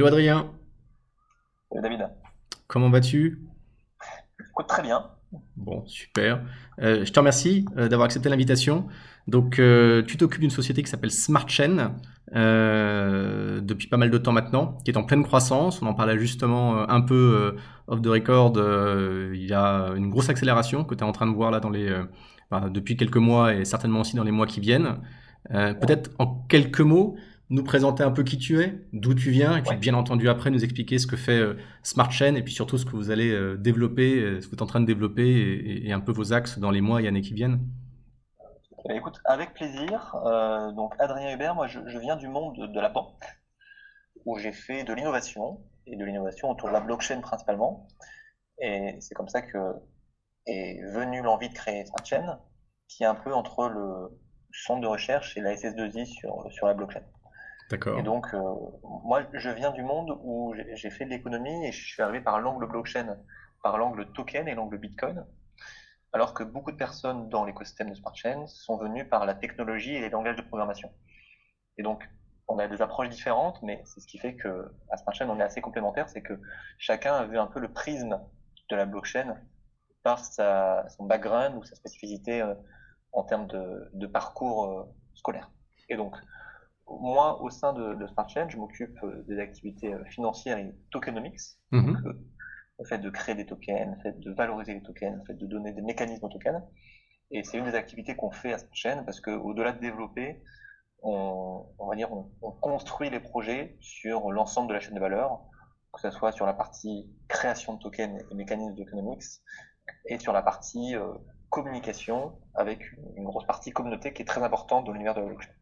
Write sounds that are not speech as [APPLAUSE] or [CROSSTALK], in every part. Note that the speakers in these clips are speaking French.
Hello Adrien, Salut David. comment vas-tu? Écoute, très bien. Bon, super. Euh, je te remercie euh, d'avoir accepté l'invitation. Donc, euh, tu t'occupes d'une société qui s'appelle SmartChain euh, depuis pas mal de temps maintenant, qui est en pleine croissance. On en parlait justement un peu off the record. il y a une grosse accélération que tu es en train de voir là dans les, enfin, depuis quelques mois et certainement aussi dans les mois qui viennent. Peut-être en quelques mots, nous présenter un peu qui tu es, d'où tu viens, et puis Ouais. bien entendu après nous expliquer ce que fait euh, SmartChain et puis surtout ce que vous allez euh, développer, euh, ce que vous êtes en train de développer et, un peu vos axes dans les mois et années qui viennent. Eh écoute, avec plaisir. Euh, donc, Adrien Hubert, moi, je, je viens du monde de, de la banque, où j'ai fait de l'innovation, et de l'innovation autour de la blockchain principalement. Et c'est comme ça que est venue l'envie de créer SmartChain, qui est un peu entre le centre de recherche et la SS2I sur, sur la blockchain. Et donc, euh, moi, je viens du monde où j'ai fait de l'économie et je suis arrivé par l'angle blockchain, par l'angle token et l'angle Bitcoin. alors que beaucoup de personnes dans l'écosystème de Smart Chain sont venues par la technologie et les langages de programmation. Et donc, on a des approches différentes, mais c'est ce qui fait que à Smart Chain, on est assez complémentaires, c'est que chacun a vu un peu le prisme de la blockchain par son background ou sa spécificité euh, en termes de, de parcours euh, scolaire. Et donc, moi, au sein de, de Smart Chain, je m'occupe euh, des activités euh, financières et tokenomics, donc Mhm. euh, le fait de créer des tokens, le fait de valoriser les tokens, le fait de donner des mécanismes aux tokens. Et c'est une des activités qu'on fait à cette chaîne parce qu'au-delà de développer, on, on va dire, on, on construit les projets sur l'ensemble de la chaîne de valeur, que ce soit sur la partie création de tokens et mécanismes d'economics, et sur la partie euh, communication avec une, une grosse partie communauté qui est très importante dans l'univers de la blockchain.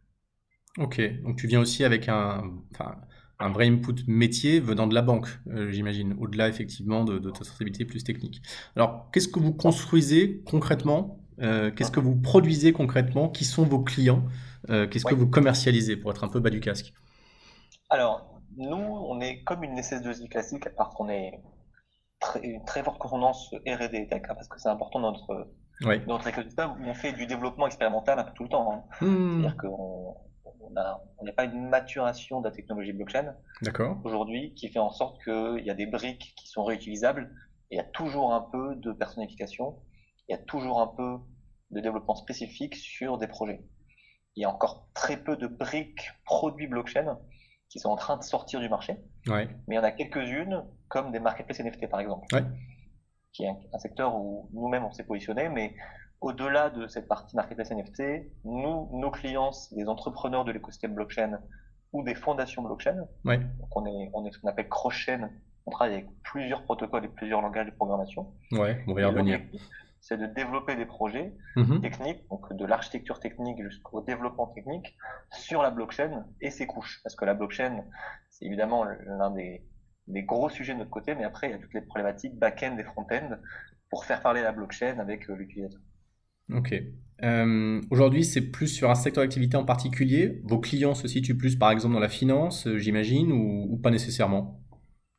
Ok, donc tu viens aussi avec un, enfin, un vrai input métier venant de la banque, euh, j'imagine, au-delà effectivement de, de ta sensibilité plus technique. Alors, qu'est-ce que vous construisez concrètement? Euh, qu'est-ce que vous produisez concrètement? Qui sont vos clients? Euh, qu'est-ce que vous commercialisez pour être un peu bas du casque? Alors, nous, on est comme une SS2I classique, à part qu'on est très, une très forte consonance R&D et tech, hein, parce que c'est important dans notre, Ouais. dans notre écosystème on fait du développement expérimental un peu tout le temps. hein. Hmm, C'est-à-dire qu'on on n'a pas une maturation de la technologie blockchain aujourd'hui qui fait en sorte qu'il y a des briques qui sont réutilisables et il y a toujours un peu de personnification, il y a toujours un peu de développement spécifique sur des projets. Il y a encore très peu de briques produits blockchain qui sont en train de sortir du marché. Ouais. Mais il y en a quelques-unes, comme des marketplaces NFT par exemple, Ouais. qui est un, un secteur où nous-mêmes on s'est positionné, mais au-delà de cette partie marketplace NFT, nous, nos clients, des entrepreneurs de l'écosystème blockchain ou des fondations blockchain. Ouais. Donc on est, on est ce qu'on appelle cross-chain, on travaille avec plusieurs protocoles et plusieurs langages de programmation. Ouais, on va y revenir. c'est de développer des projets Mhm. techniques, donc de l'architecture technique jusqu'au développement technique, sur la blockchain et ses couches. Parce que la blockchain, c'est évidemment l'un des, des gros sujets de notre côté, mais après, il y a toutes les problématiques back-end et front-end pour faire parler la blockchain avec euh, l'utilisateur. Ok. Euh, aujourd'hui, c'est plus sur un secteur d'activité en particulier. Vos clients se situent plus, par exemple, dans la finance, euh, j'imagine, ou, ou pas nécessairement?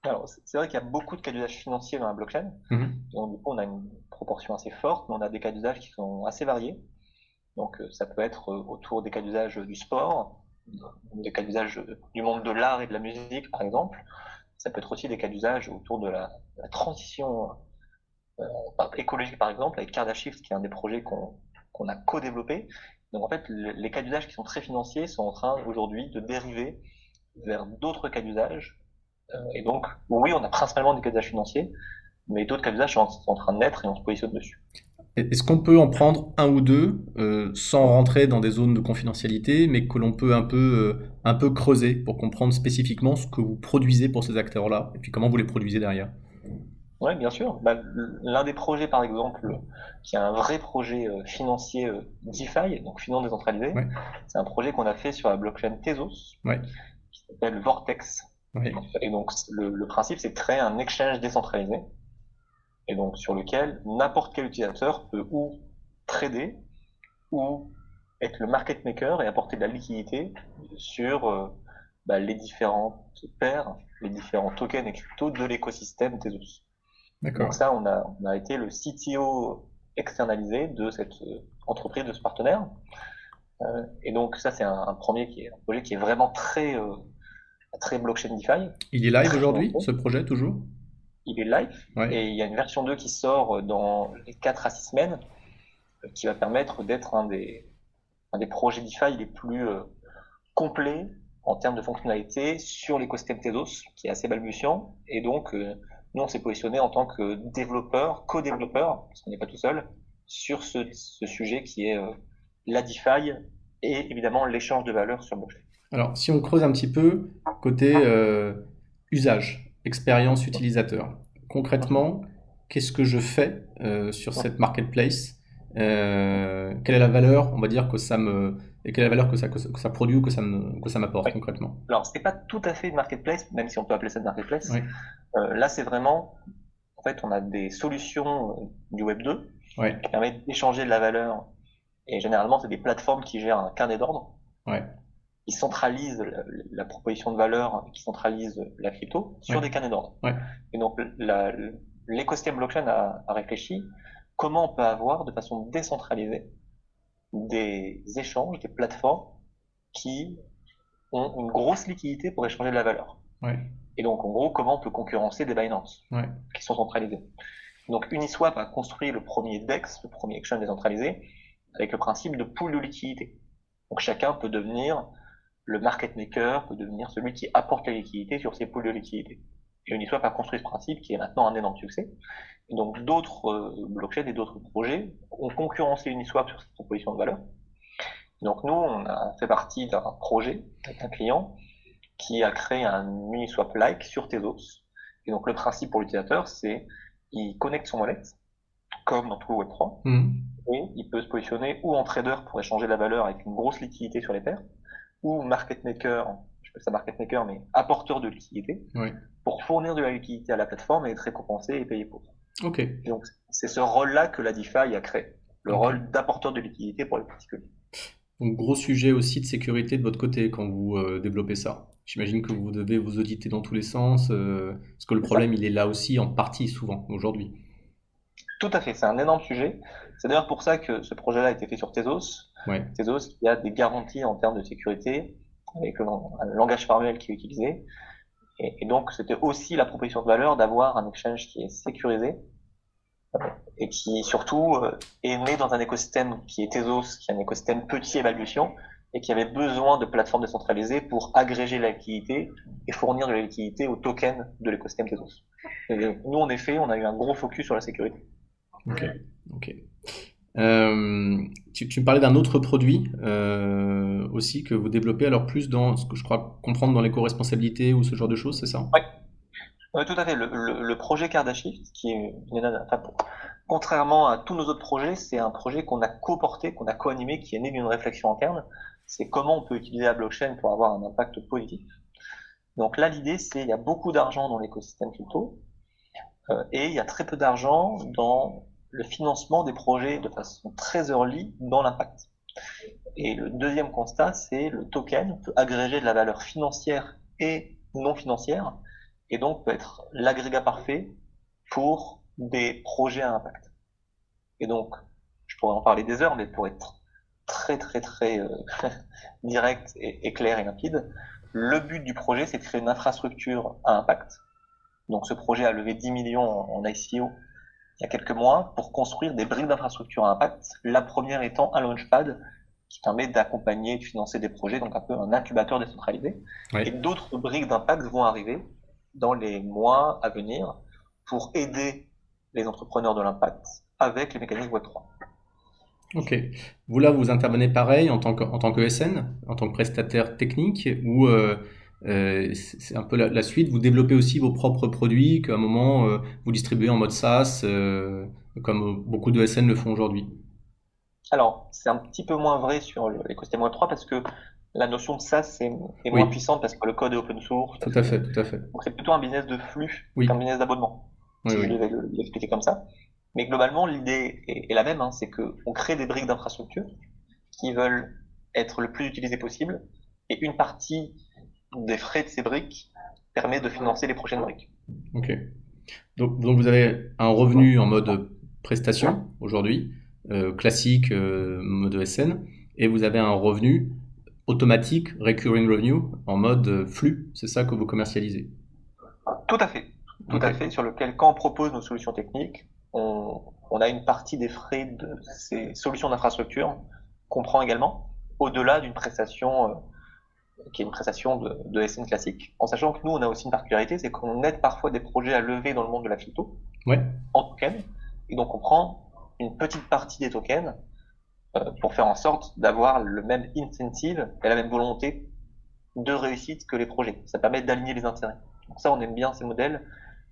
Alors, c'est vrai qu'il y a beaucoup de cas d'usage financiers dans la blockchain. Mhm. Donc, du coup, on a une proportion assez forte, mais on a des cas d'usage qui sont assez variés. Donc, euh, ça peut être autour des cas d'usage du sport, des cas d'usage du monde de l'art et de la musique, par exemple. Ça peut être aussi des cas d'usage autour de la, la transition écologique, par exemple, avec Cardashift, qui est un des projets qu'on qu'on a co-développé. Donc, en fait, le- les cas d'usage qui sont très financiers sont en train aujourd'hui de dériver vers d'autres cas d'usage. Euh, et donc, oui, on a principalement des cas d'usage financiers, mais d'autres cas d'usage sont, en- train de naître et on se positionne dessus. Est-ce qu'on peut en prendre un ou deux euh, sans rentrer dans des zones de confidentialité, mais que l'on peut un peu, euh, un peu creuser pour comprendre spécifiquement ce que vous produisez pour ces acteurs-là, et puis comment vous les produisez derrière? Oui, bien sûr. Bah, l'un des projets, par exemple, qui est un vrai projet euh, financier euh, DeFi, donc finance décentralisée, Ouais. c'est un projet qu'on a fait sur la blockchain Tezos, Ouais. qui s'appelle Vortex. Ouais. Et donc, le, le principe, c'est de créer un exchange décentralisé, et donc sur lequel n'importe quel utilisateur peut ou trader, ou être le market maker et apporter de la liquidité sur euh, bah, les différentes paires, les différents tokens et cryptos de l'écosystème Tezos. Donc ça, on a, on a été le CTO externalisé de cette euh, entreprise, de ce partenaire. Euh, et donc ça, c'est un, un premier qui est un projet qui est vraiment très euh, très blockchain DeFi. Il est live aujourd'hui, ce projet, toujours? Il est live, et il y a une version 2 qui sort dans les 4 à 6 semaines, qui va permettre d'être un des, un des projets DeFi les plus complets en termes de fonctionnalité sur l'écosystème Tezos, qui est assez balbutiant. Et donc, nous, on s'est positionné en tant que développeur, co-développeur, parce qu'on n'est pas tout seul, sur ce, sujet qui est euh, la DeFi et évidemment l'échange de valeur sur blockchain. Alors, si on creuse un petit peu côté euh, usage, expérience utilisateur, concrètement, qu'est-ce que je fais sur cette marketplace? Quelle est la valeur, on va dire, que ça me et quelle est la valeur que ça, que ça, produit ou que ça, que ça m'apporte concrètement? Alors, ce n'est pas tout à fait une marketplace, même si on peut appeler ça une marketplace. Euh, là, c'est vraiment, en fait, on a des solutions euh, du Web 2 qui permettent d'échanger de la valeur. Et généralement, c'est des plateformes qui gèrent un carnet d'ordre, qui centralisent la, proposition de valeur, qui centralisent la crypto sur des carnets d'ordre. Et donc, l'écosystème blockchain a réfléchi comment on peut avoir de façon décentralisée des échanges, des plateformes qui ont une grosse liquidité pour échanger de la valeur. Et donc, en gros, comment on peut concurrencer des Binance qui sont centralisés. Donc, Uniswap a construit le premier DEX, le premier exchange décentralisé, avec le principe de pool de liquidité. Donc, chacun peut devenir le market maker, peut devenir celui qui apporte la liquidité sur ces pools de liquidité. Et Uniswap a construit ce principe qui est maintenant un énorme succès. Et donc d'autres euh, blockchains et d'autres projets ont concurrencé Uniswap sur cette proposition de valeur. Donc nous, on a fait partie d'un projet avec un client qui a créé un Uniswap-like sur Tezos. Et donc le principe pour l'utilisateur, c'est il connecte son wallet, comme dans tout le Web3, mmh. et il peut se positionner ou en trader pour échanger la valeur avec une grosse liquidité sur les paires, ou market maker, je appelle ça market maker, mais apporteur de liquidité, pour fournir de la liquidité à la plateforme et être récompensé et payé pour. Ok. donc, c'est ce rôle-là que la DeFi a créé, le rôle d'apporteur de liquidité pour les particuliers. Donc, gros sujet aussi de sécurité de votre côté quand vous euh, développez ça. J'imagine que vous devez vous auditer dans tous les sens, euh, parce que le problème, il est là aussi en partie souvent aujourd'hui. Tout à fait, c'est un énorme sujet. C'est d'ailleurs pour ça que ce projet-là a été fait sur Tezos. Tezos qui a des garanties en termes de sécurité, avec le, langage formel qui est utilisé, et, donc, c'était aussi la proposition de valeur d'avoir un exchange qui est sécurisé et qui surtout euh, est né dans un écosystème qui est Tezos, qui est un écosystème petit évaluation et qui avait besoin de plateformes décentralisées pour agréger la liquidité et fournir de la liquidité aux tokens de l'écosystème Tezos. nous, en effet, on a eu un gros focus sur la sécurité. Ok, ok. Euh, tu, me parlais d'un autre produit euh, aussi que vous développez, alors plus dans ce que je crois comprendre dans l'éco-responsabilité ou ce genre de choses, c'est ça? Oui, tout à fait. Le, projet Kardashift, qui est, contrairement à tous nos autres projets, c'est un projet qu'on a co-porté, qu'on a co-animé, qui est né d'une réflexion interne. C'est comment on peut utiliser la blockchain pour avoir un impact positif. Donc là, l'idée, c'est il y a beaucoup d'argent dans l'écosystème crypto euh, et il y a très peu d'argent dans le financement des projets de façon très early dans l'impact. Et le deuxième constat, c'est le token peut agréger de la valeur financière et non financière, et donc peut être l'agrégat parfait pour des projets à impact. Et donc, je pourrais en parler des heures, mais pour être très très très euh, [LAUGHS] direct et, clair et limpide, le but du projet, c'est de créer une infrastructure à impact. Donc ce projet a levé 10 millions en ICO il y a quelques mois pour construire des briques d'infrastructure à impact. La première étant un launchpad qui permet d'accompagner et de financer des projets, donc un peu un incubateur décentralisé. Et d'autres briques d'impact vont arriver dans les mois à venir pour aider les entrepreneurs de l'impact avec les mécanismes Web3. Ok. Vous là, vous intervenez pareil en tant que, en tant que SN, en tant que prestataire technique, ou euh, euh, c'est un peu la, suite. Vous développez aussi vos propres produits qu'à un moment euh, vous distribuez en mode SaaS, euh, comme beaucoup de SN le font aujourd'hui. Alors, c'est un petit peu moins vrai sur l'écosystème Web3 parce que la notion de SaaS est, moins puissante parce que le code est open source. Tout à fait, tout à fait. Donc c'est plutôt un business de flux qu'un business d'abonnement. je vais l'expliquer comme ça. Mais globalement, l'idée est, la même, hein, c'est qu'on crée des briques d'infrastructure qui veulent être le plus utilisées possible et une partie des frais de ces briques permet de financer les prochaines briques. Ok. Donc, donc vous avez un revenu en mode prestation aujourd'hui, euh, classique, euh, mode SN, et vous avez un revenu automatique, recurring revenue, en mode flux. C'est ça que vous commercialisez? Tout à fait. Tout à fait. Sur lequel, quand on propose nos solutions techniques, on, on a une partie des frais de ces solutions d'infrastructure qu'on prend également, au-delà d'une prestation euh, qui est une prestation de, de, SN classique, en sachant que nous, on a aussi une particularité, c'est qu'on aide parfois des projets à lever dans le monde de la crypto ouais. en token, et donc on prend une petite partie des tokens euh, pour faire en sorte d'avoir le même incentive et la même volonté de réussite que les projets. Ça permet d'aligner les intérêts. Donc ça, on aime bien ces modèles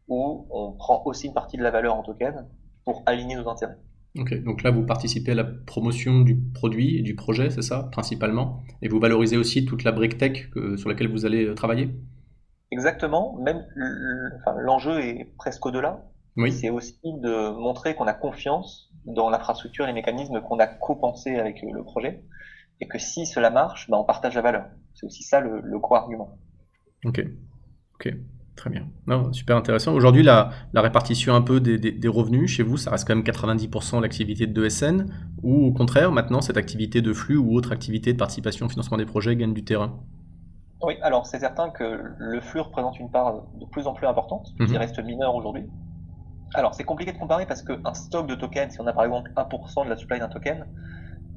où on prend aussi une partie de la valeur en token pour aligner nos intérêts. Ok, donc là vous participez à la promotion du produit et du projet, c'est ça, principalement Et vous valorisez aussi toute la brique tech sur laquelle vous allez euh, travailler? Exactement, même l'enjeu est presque au-delà. Oui. C'est aussi de montrer qu'on a confiance dans l'infrastructure et les mécanismes qu'on a co-pensés avec le projet, et que si cela marche, bah, on partage la valeur. C'est aussi ça le, le core argument. Ok, ok. Très bien. Non, super intéressant. Aujourd'hui, la, la, répartition un peu des, des, des, revenus chez vous, ça reste quand même 90% l'activité de ESN ou au contraire, maintenant, cette activité de flux ou autre activité de participation au financement des projets gagne du terrain? Oui, alors c'est certain que le flux représente une part de plus en plus importante, qui mmh. reste mineure aujourd'hui. Alors c'est compliqué de comparer parce qu'un stock de tokens, si on a par exemple 1% de la supply d'un token,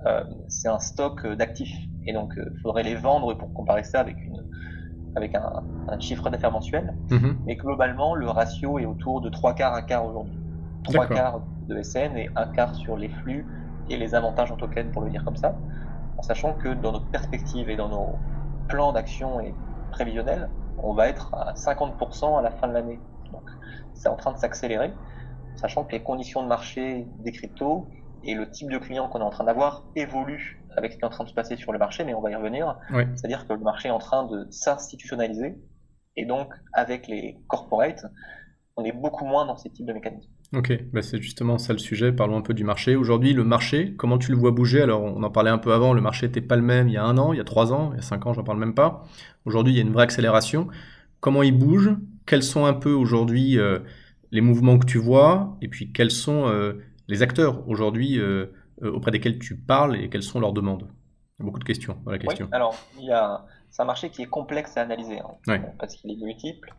euh, c'est un stock d'actifs. Et donc il euh, faudrait les vendre pour comparer ça avec une avec un, un chiffre d'affaires mensuel. Mmh. Mais globalement, le ratio est autour de 3 quarts, 1 quart aujourd'hui. 3 quarts de SN et 1 quart sur les flux et les avantages en token, pour le dire comme ça. En sachant que dans notre perspective et dans nos plans d'action et prévisionnels, on va être à 50% à la fin de l'année. Donc, c'est en train de s'accélérer, sachant que les conditions de marché des cryptos et le type de client qu'on est en train d'avoir évolue avec ce qui est en train de se passer sur le marché, mais on va y revenir. Oui. C'est-à-dire que le marché est en train de s'institutionnaliser, et donc avec les corporates, on est beaucoup moins dans ces types de mécanismes. Ok, bah c'est justement ça le sujet. Parlons un peu du marché. Aujourd'hui, le marché, comment tu le vois bouger? Alors, on en parlait un peu avant, le marché n'était pas le même il y a un an, il y a trois ans, il y a cinq ans, j'en parle même pas. Aujourd'hui, il y a une vraie accélération. Comment il bouge? Quels sont un peu aujourd'hui euh, les mouvements que tu vois? Et puis, quels sont euh, les acteurs aujourd'hui euh, euh, auprès desquels tu parles et quelles sont leurs demandes Il y a beaucoup de questions dans la question. Oui, alors, c'est un marché qui est complexe à analyser, hein, Ouais. parce qu'il est multiple.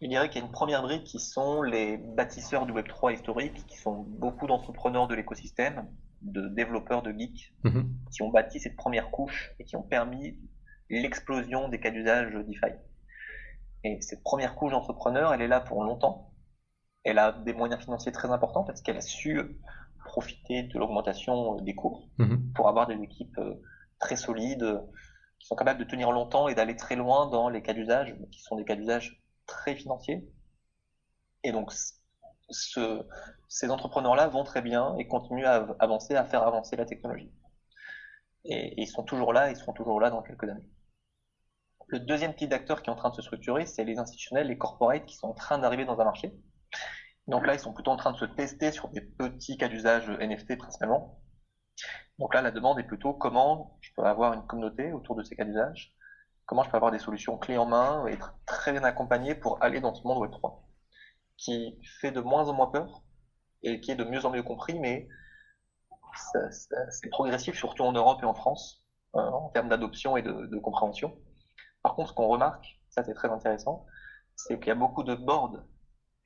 Je dirais qu'il y a une première brique qui sont les bâtisseurs du Web3 historique, qui sont beaucoup d'entrepreneurs de l'écosystème, de développeurs de geeks, Mhm. qui ont bâti cette première couche et qui ont permis l'explosion des cas d'usage DeFi. Et cette première couche d'entrepreneurs, elle est là pour longtemps. Elle a des moyens financiers très importants parce qu'elle a su profiter de l'augmentation des cours Mhm. pour avoir des équipes euh, très solides, qui sont capables de tenir longtemps et d'aller très loin dans les cas d'usage, qui sont des cas d'usage très financiers. Et donc, ce, ces entrepreneurs-là vont très bien et continuent à avancer, à faire avancer la technologie. Et, et ils sont toujours là, ils seront toujours là dans quelques années. Le deuxième type d'acteurs qui est en train de se structurer, c'est les institutionnels, les corporates qui sont en train d'arriver dans un marché. Donc là, ils sont plutôt en train de se tester sur des petits cas d'usage NFT principalement. Donc là, la demande est plutôt comment je peux avoir une communauté autour de ces cas d'usage, comment je peux avoir des solutions clés en main et être très bien accompagné pour aller dans ce monde Web3, qui fait de moins en moins peur et qui est de mieux en mieux compris, mais c'est progressif, surtout en Europe et en France, euh, en termes d'adoption et de compréhension. Par contre, ce qu'on remarque, ça c'est très intéressant, c'est qu'il y a beaucoup de boards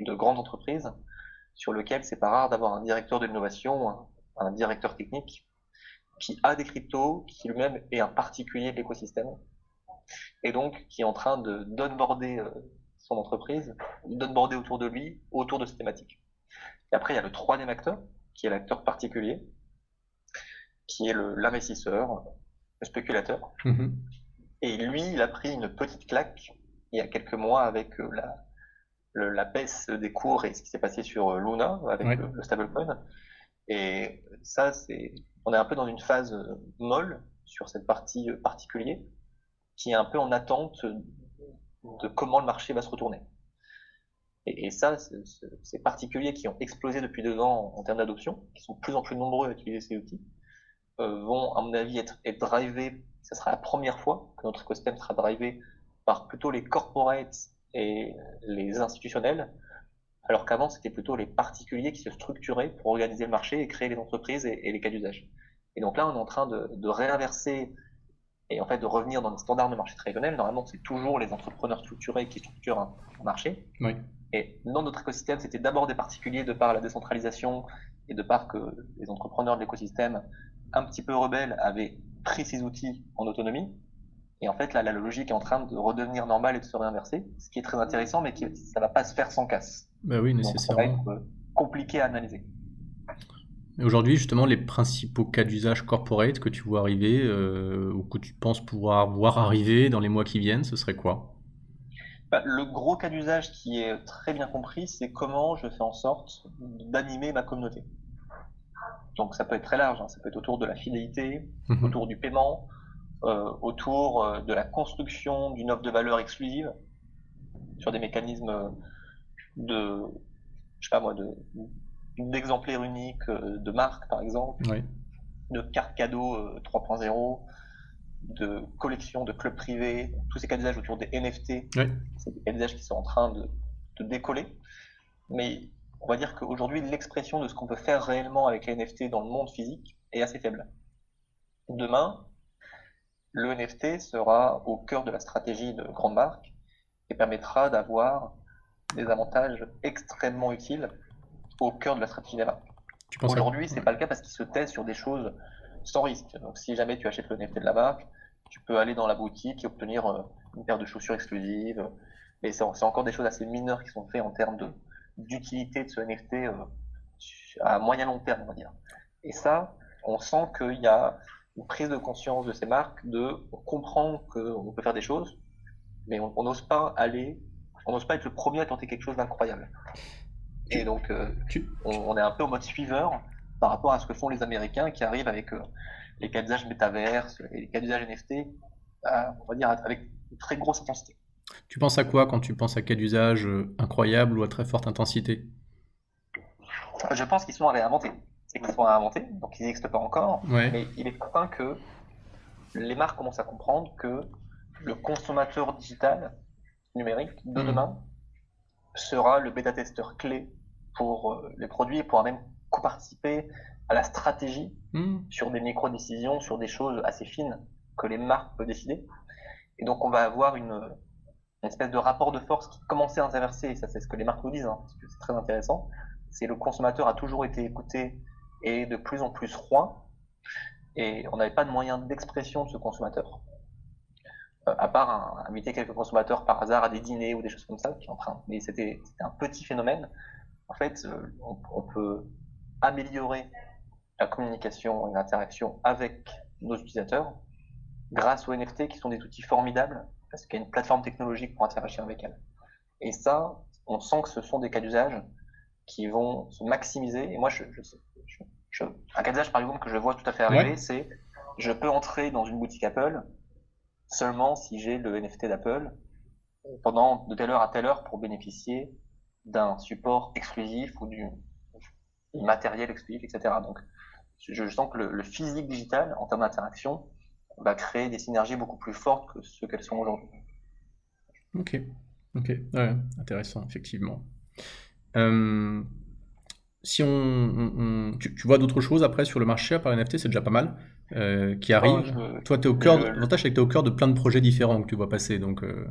de grandes entreprises sur lesquels c'est pas rare d'avoir un directeur de l'innovation, un, un directeur technique qui a des cryptos, qui lui-même est un particulier de l'écosystème, et donc qui est en train de d'onboarder euh, son entreprise, d'onboarder autour de lui, autour de ces thématiques. Et après, il y a le troisième acteur, qui est l'acteur particulier, qui est l'investisseur, le spéculateur. Mhm. Et lui, il a pris une petite claque il y a quelques mois avec euh, la, le- la baisse des cours et ce qui s'est passé sur euh, Luna avec Ouais. le, le stablecoin. Et ça, c'est, on est un peu dans une phase euh, molle sur cette partie euh, particulier qui est un peu en attente de comment le marché va se retourner. Et, et ça, ces particuliers qui ont explosé depuis deux ans en, en termes d'adoption, qui sont de plus en plus nombreux à utiliser ces outils, euh, vont, à mon avis, être, être drivés. Ça sera la première fois que notre écosystème sera drivé par plutôt les corporates et les institutionnels, alors qu'avant, c'était plutôt les particuliers qui se structuraient pour organiser le marché et créer les entreprises et, et les cas d'usage. Et donc là, on est en train de, de réinverser et en fait de revenir dans le standard de marché traditionnel. Normalement, c'est toujours les entrepreneurs structurés qui structurent un marché. Oui. Et dans notre écosystème, c'était d'abord des particuliers de par la décentralisation et de par que les entrepreneurs de l'écosystème un petit peu rebelles avaient pris ces outils en autonomie. Et en fait, là, la logique est en train de redevenir normale et de se réinverser, ce qui est très intéressant, mais qui, ça va pas se faire sans casse. Bah oui, nécessairement. Donc, ça va être compliqué à analyser. Aujourd'hui, justement, les principaux cas d'usage corporate que tu vois arriver euh, ou que tu penses pouvoir voir arriver dans les mois qui viennent, ce serait quoi? Bah, Le gros cas d'usage qui est très bien compris, c'est comment je fais en sorte d'animer ma communauté. Donc ça peut être très large, hein. ça peut être autour de la fidélité, Mhm. autour du paiement, euh, autour euh, de la construction d'une offre de valeur exclusive, sur des mécanismes euh, de, je sais pas moi, de d'exemplaires uniques euh, de marque par exemple, Oui. de cartes cadeaux euh, 3.0, de collections de clubs privés, tous ces cas d'usage autour des NFT, Oui. c'est des cas d'usage qui sont en train de, de décoller. Mais on va dire qu'aujourd'hui, l'expression de ce qu'on peut faire réellement avec les NFT dans le monde physique est assez faible. Demain, le NFT sera au cœur de la stratégie de grandes marques et permettra d'avoir des avantages extrêmement utiles au cœur de la stratégie des marques. Aujourd'hui, c'est pas le cas parce qu'ils se taisent sur des choses sans risque. Donc, si jamais tu achètes le NFT de la marque, tu peux aller dans la boutique et obtenir euh, une paire de chaussures exclusives. Mais c'est encore des choses assez mineures qui sont faites en termes de d'utilité de ce NFT euh, à moyen long terme, on va dire. Et ça, on sent qu'il y a une prise de conscience de ces marques de comprendre qu'on peut faire des choses, mais on on n'ose pas aller, on n'ose pas être le premier à tenter quelque chose d'incroyable. Et donc, euh, on, on est un peu en mode suiveur par rapport à ce que font les Américains qui arrivent avec euh, les cas d'usage métaverse et les cas d'usage NFT, euh, on va dire avec une très grosse intensité. Tu penses à quoi quand tu penses à cas d'usage incroyable ou à très forte intensité? Je pense qu'ils sont à réinventer. C'est qu'ils sont à réinventer, donc ils n'existent pas encore, Ouais. mais il est certain que les marques commencent à comprendre que le consommateur digital numérique de Mhm. demain sera le bêta-testeur clé pour euh, les produits et pourra même co-participer à la stratégie Hmm. sur des micro-décisions, sur des choses assez fines que les marques peuvent décider. Et donc on va avoir une, une espèce de rapport de force qui commençait à s'inverser, et ça c'est ce que les marques nous disent, hein, parce que c'est très intéressant. C'est le consommateur a toujours été écouté et de plus en plus roi, et on n'avait pas de moyen d'expression de ce consommateur. Euh, à part inviter quelques consommateurs par hasard à des dîners ou des choses comme ça, qui train. Mais c'était un petit phénomène. En fait, euh, on, on peut améliorer la communication et l'interaction avec nos utilisateurs grâce aux NFT qui sont des outils formidables parce qu'il y a une plateforme technologique pour interagir avec elles. Et ça, on sent que ce sont des cas d'usage qui vont se maximiser. Et moi, je, je, je- un cas par exemple que je vois tout à fait arriver, Ouais. c'est je peux entrer dans une boutique Apple seulement si j'ai le NFT d'Apple pendant de telle heure à telle heure pour bénéficier d'un support exclusif ou du, matériel exclusif, etc. Donc, je, je sens que le, le physique digital, en termes d'interaction, va créer des synergies beaucoup plus fortes que ce qu'elles sont aujourd'hui. Ok, ok, ouais, intéressant, effectivement. Euh, si on, on- on- tu, tu vois d'autres choses après sur le marché à part NFT, c'est déjà pas mal, euh, qui arrivent. je- Toi, tu es au cœur, l'avantage c'est que tu es au cœur de plein de projets différents que tu vois passer, donc euh,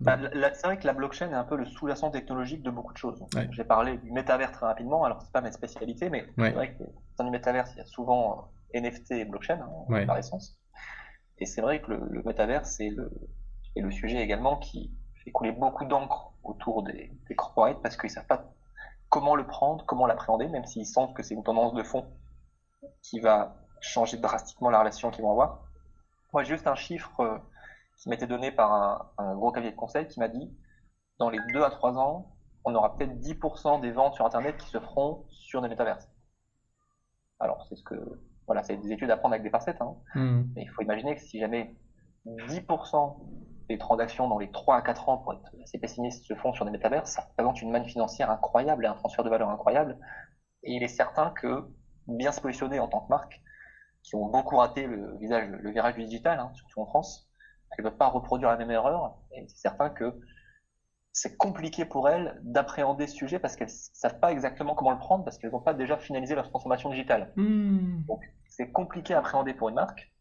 Bah, c'est vrai que la blockchain est un peu le sous-jacent technologique de beaucoup de choses. Ouais. J'ai parlé du métavers très rapidement, alors c'est pas ma spécialité, mais Ouais. c'est vrai que dans le métavers, il y a souvent euh, NFT et blockchain, hein, Ouais. par essence. Et c'est vrai que le, le métavers, c'est le, est le sujet également qui fait couler beaucoup d'encre autour des, des corporates parce qu'ils savent pas comment le prendre, comment l'appréhender, même s'ils sentent que c'est une tendance de fond qui va changer drastiquement la relation qu'ils vont avoir. Moi, juste un chiffre euh, qui m'était donné par un, un gros cabinet de conseil qui m'a dit dans les 2 à 3 ans, on aura peut-être 10% des ventes sur Internet qui se feront sur des métaverses. Alors, c'est ce que. Voilà, c'est des études à prendre avec des pincettes, hein. hmm, mais il faut imaginer que si jamais 10% des transactions dans les 3 à 4 ans, pour être assez pessimiste, se font sur des métaverses, ça représente une manne financière incroyable et un transfert de valeur incroyable. Et il est certain que, bien se positionner en tant que marque, qui ont beaucoup raté le, visage, le virage du digital, hein, surtout en France, elles ne peuvent pas reproduire la même erreur. Et c'est certain que c'est compliqué pour elles d'appréhender ce sujet parce qu'elles ne savent pas exactement comment le prendre parce qu'elles n'ont pas déjà finalisé leur transformation digitale. hmm. C'est compliqué à appréhender pour une marque.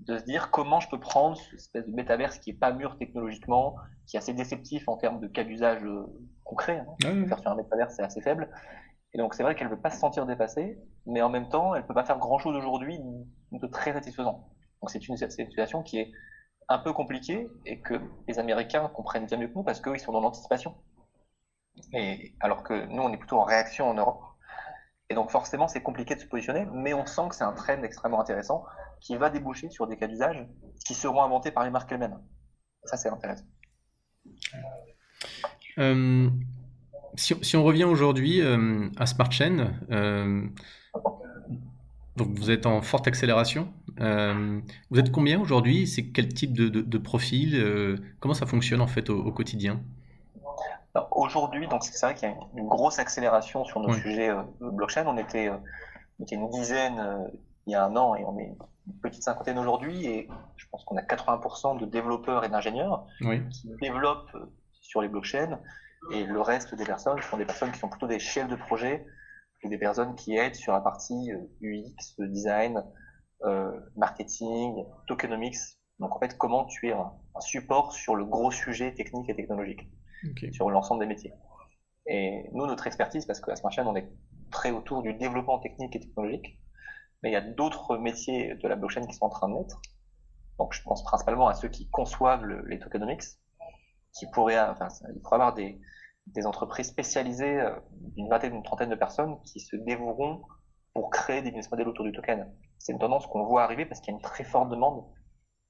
De se dire comment je peux prendre cette espèce de métaverse qui est pas mûr technologiquement, qui est assez déceptif en termes de cas d'usage euh, concret. Hein. Faire sur un métaverse, c'est assez faible. Et donc, c'est vrai qu'elle ne veut pas se sentir dépassée, mais en même temps, elle ne peut pas faire grand-chose aujourd'hui de très satisfaisant. Donc, c'est une, situation qui est un peu compliquée et que les Américains comprennent bien mieux que nous parce qu'ils sont dans l'anticipation. Et alors que nous, on est plutôt en réaction en Europe. Et donc forcément, c'est compliqué de se positionner, mais on sent que c'est un trend extrêmement intéressant qui va déboucher sur des cas d'usage qui seront inventés par les marques elles-mêmes. Ça, c'est intéressant. Euh, si, on revient aujourd'hui euh, à Smart Chain, euh, donc vous êtes en forte accélération. vous êtes combien aujourd'hui? C'est quel type de, profil Comment ça fonctionne en fait au quotidien? Aujourd'hui, donc c'est vrai qu'il y a une grosse accélération sur nos sujets blockchain. On était, euh, une dizaine il y a un an et on est une petite cinquantaine aujourd'hui et je pense qu'on a 80% de développeurs et d'ingénieurs qui développent sur les blockchains et le reste des personnes sont des personnes qui sont plutôt des chefs de projet et des personnes qui aident sur la partie UX, design, marketing, tokenomics. Donc en fait, comment tu es un support sur le gros sujet technique et technologique sur l'ensemble des métiers. Et nous, notre expertise, parce qu'à Smart on est très autour du développement technique et technologique, mais il y a d'autres métiers de la blockchain qui sont en train de naître. Donc, je pense principalement à ceux qui conçoivent les tokenomics, qui pourraient, enfin, il pourrait avoir des, des entreprises spécialisées euh, d'une vingtaine, d'une trentaine de personnes qui se dévoueront pour créer des business models autour du token. C'est une tendance qu'on voit arriver parce qu'il y a une très forte demande